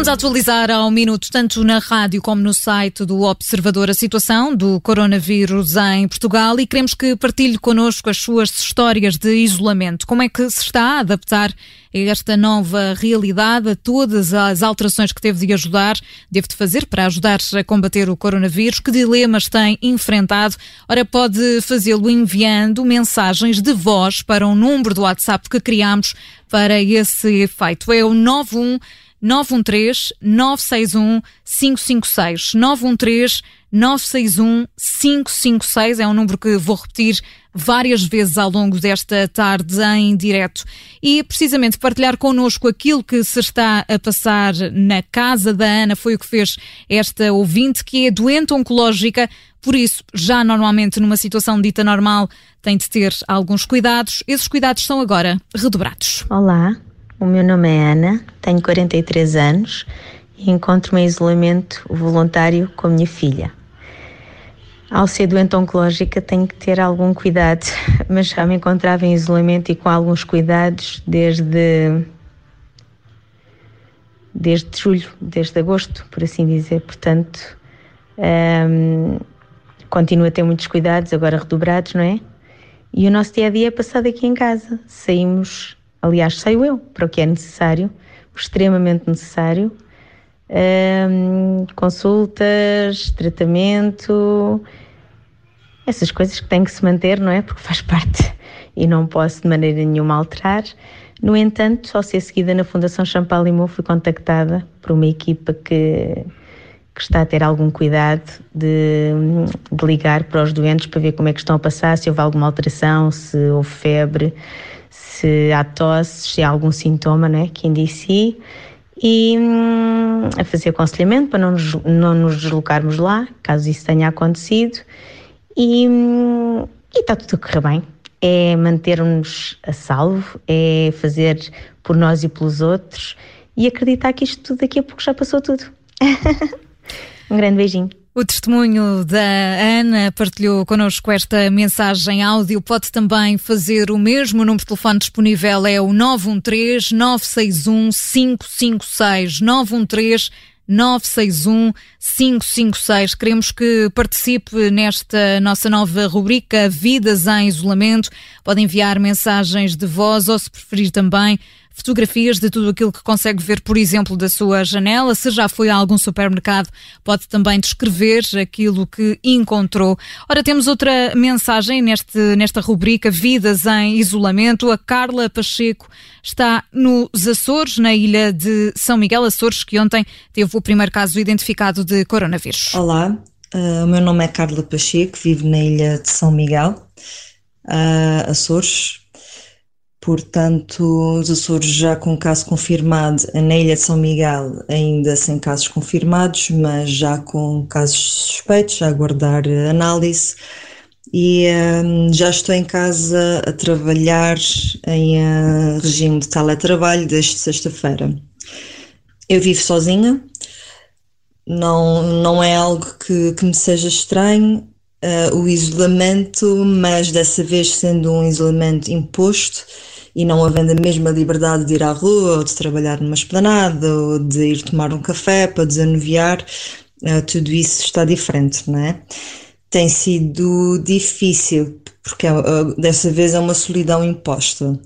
Estamos a atualizar ao minuto, tanto na rádio como no site do Observador, a situação do coronavírus em Portugal e queremos que partilhe connosco as suas histórias de isolamento. Como é que se está a adaptar a esta nova realidade, a todas as alterações que teve de ajudar, deve de fazer para ajudar a combater o coronavírus? Que dilemas tem enfrentado? Ora, pode fazê-lo enviando mensagens de voz para um número do WhatsApp que criamos para esse efeito. É o 91 913 961 556. 913 961 556 é um número que vou repetir várias vezes ao longo desta tarde em direto e precisamente partilhar connosco aquilo que se está a passar na casa da Ana foi o que fez esta ouvinte que é doente oncológica, por isso já normalmente numa situação dita normal tem de ter alguns cuidados. Esses cuidados são agora redobrados. Olá, o meu nome é Ana, tenho 43 anos e encontro-me em isolamento voluntário com a minha filha. Ao ser doente oncológica tenho que ter algum cuidado, mas já me encontrava em isolamento e com alguns cuidados desde desde julho, desde agosto, por assim dizer. Portanto, um, continuo a ter muitos cuidados, agora redobrados, não é? E o nosso dia a dia é passado aqui em casa. Saímos aliás, saio eu para o que é necessário, extremamente necessário. Um, consultas, tratamento, essas coisas que têm que se manter, não é? Porque faz parte e não posso de maneira nenhuma alterar. No entanto, ao ser seguida na Fundação Champalimau, fui contactada por uma equipa que, que está a ter algum cuidado de, de ligar para os doentes para ver como é que estão a passar, se houve alguma alteração, se houve febre, se há tosse, se há algum sintoma né, que indicie e hum, a fazer aconselhamento para não nos, não nos deslocarmos lá, caso isso tenha acontecido. E, hum, e está tudo a correr bem. É manter-nos a salvo, é fazer por nós e pelos outros e acreditar que isto tudo daqui a pouco já passou tudo. um grande beijinho. O testemunho da Ana partilhou connosco esta mensagem áudio. Pode também fazer o mesmo. O número de telefone disponível é o 913 961 556 913 961 556. Queremos que participe nesta nossa nova rubrica Vidas em Isolamento. Pode enviar mensagens de voz ou, se preferir, também fotografias de tudo aquilo que consegue ver, por exemplo, da sua janela. Se já foi a algum supermercado, pode também descrever aquilo que encontrou. Ora, temos outra mensagem neste, nesta rubrica Vidas em Isolamento. A Carla Pacheco está nos Açores, na ilha de São Miguel, Açores, que ontem teve o primeiro caso identificado de coronavírus. Olá, uh, o meu nome é Carla Pacheco, vivo na ilha de São Miguel, uh, Açores, Portanto, os Açores já com caso confirmado, na Ilha de São Miguel ainda sem casos confirmados, mas já com casos suspeitos, a aguardar análise. E um, já estou em casa a trabalhar em uh, regime de teletrabalho desde sexta-feira. Eu vivo sozinha, não, não é algo que, que me seja estranho, uh, o isolamento, mas dessa vez sendo um isolamento imposto e não havendo a mesma liberdade de ir à rua ou de trabalhar numa esplanada ou de ir tomar um café para desanuviar, uh, tudo isso está diferente, não é? Tem sido difícil, porque uh, dessa vez é uma solidão imposta,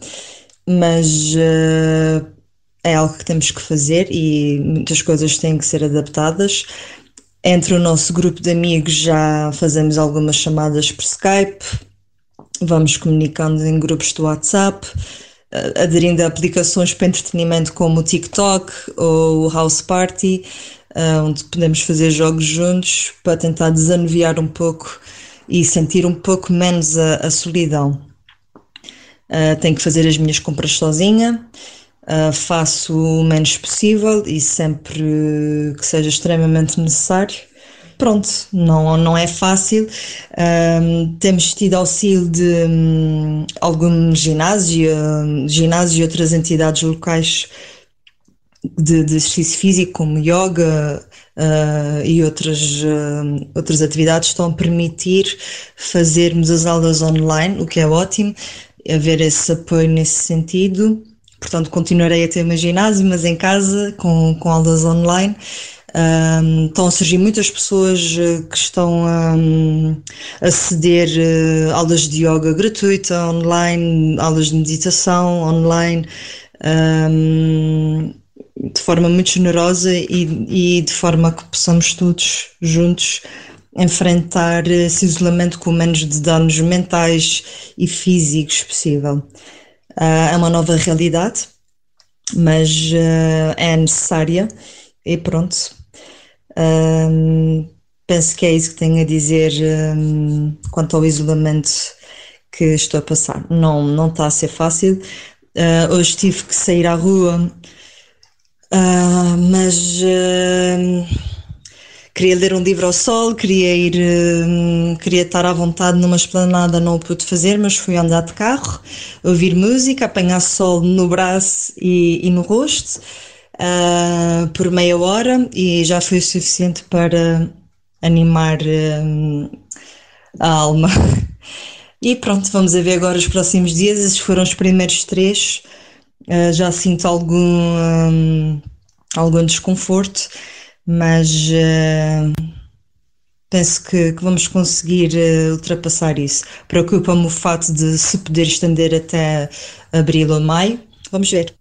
mas é algo que temos que fazer e muitas coisas têm que ser adaptadas. Entre o nosso grupo de amigos já fazemos algumas chamadas por Skype, vamos comunicando em grupos do WhatsApp, eh, aderindo a aplicações para entretenimento como o TikTok ou o House Party, eh, onde podemos fazer jogos juntos para tentar desanuviar um pouco e sentir um pouco menos a, a solidão. Uh, tenho que fazer as minhas compras sozinha, uh, faço o menos possível e sempre que seja extremamente necessário pronto, não, não é fácil. Temos tido auxílio de um, algum ginásio, ginásio e outras entidades locais de, de exercício físico, como yoga, uh, e outras, uh, outras atividades estão a permitir fazermos as aulas online, o que é ótimo, haver esse apoio nesse sentido. Portanto, continuarei a ter meu ginásio, mas em casa, com, com aulas online. Um, estão a surgir muitas pessoas eh, que estão um, a ceder uh, aulas de yoga gratuita online, aulas de meditação online, um, de forma muito generosa e, e, de forma que possamos todos juntos enfrentar esse isolamento com o menos de danos mentais e físicos possível. Uh, é uma nova realidade, mas uh, é necessária e pronto penso que é isso que tenho a dizer quanto ao isolamento que estou a passar. Não, não está a ser fácil. Uh, hoje tive que sair à rua, mas queria ler um livro ao sol, queria ir, queria estar à vontade numa esplanada, não o pude fazer, mas fui andar de carro, ouvir música, apanhar sol no braço e, e no rosto uh, por meia hora e já foi o suficiente para animar uh, a alma. E pronto, vamos ver agora os próximos dias. Esses foram os primeiros três. Uh, já sinto algum, um, algum desconforto, mas penso que, que, vamos conseguir uh, ultrapassar isso. Preocupa-me o fato de se poder estender até abril ou maio. Vamos ver.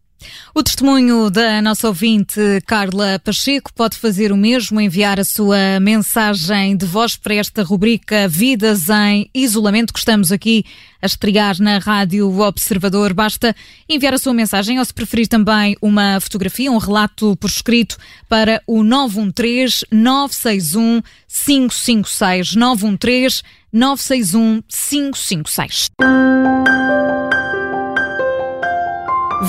O testemunho da nossa ouvinte Carla Pacheco pode fazer o mesmo, enviar a sua mensagem de voz para esta rubrica Vidas em Isolamento que estamos aqui a estrear na Rádio Observador. Basta enviar a sua mensagem ou, se preferir, também uma fotografia, um relato por escrito para o 913 961 556. 913 961 556.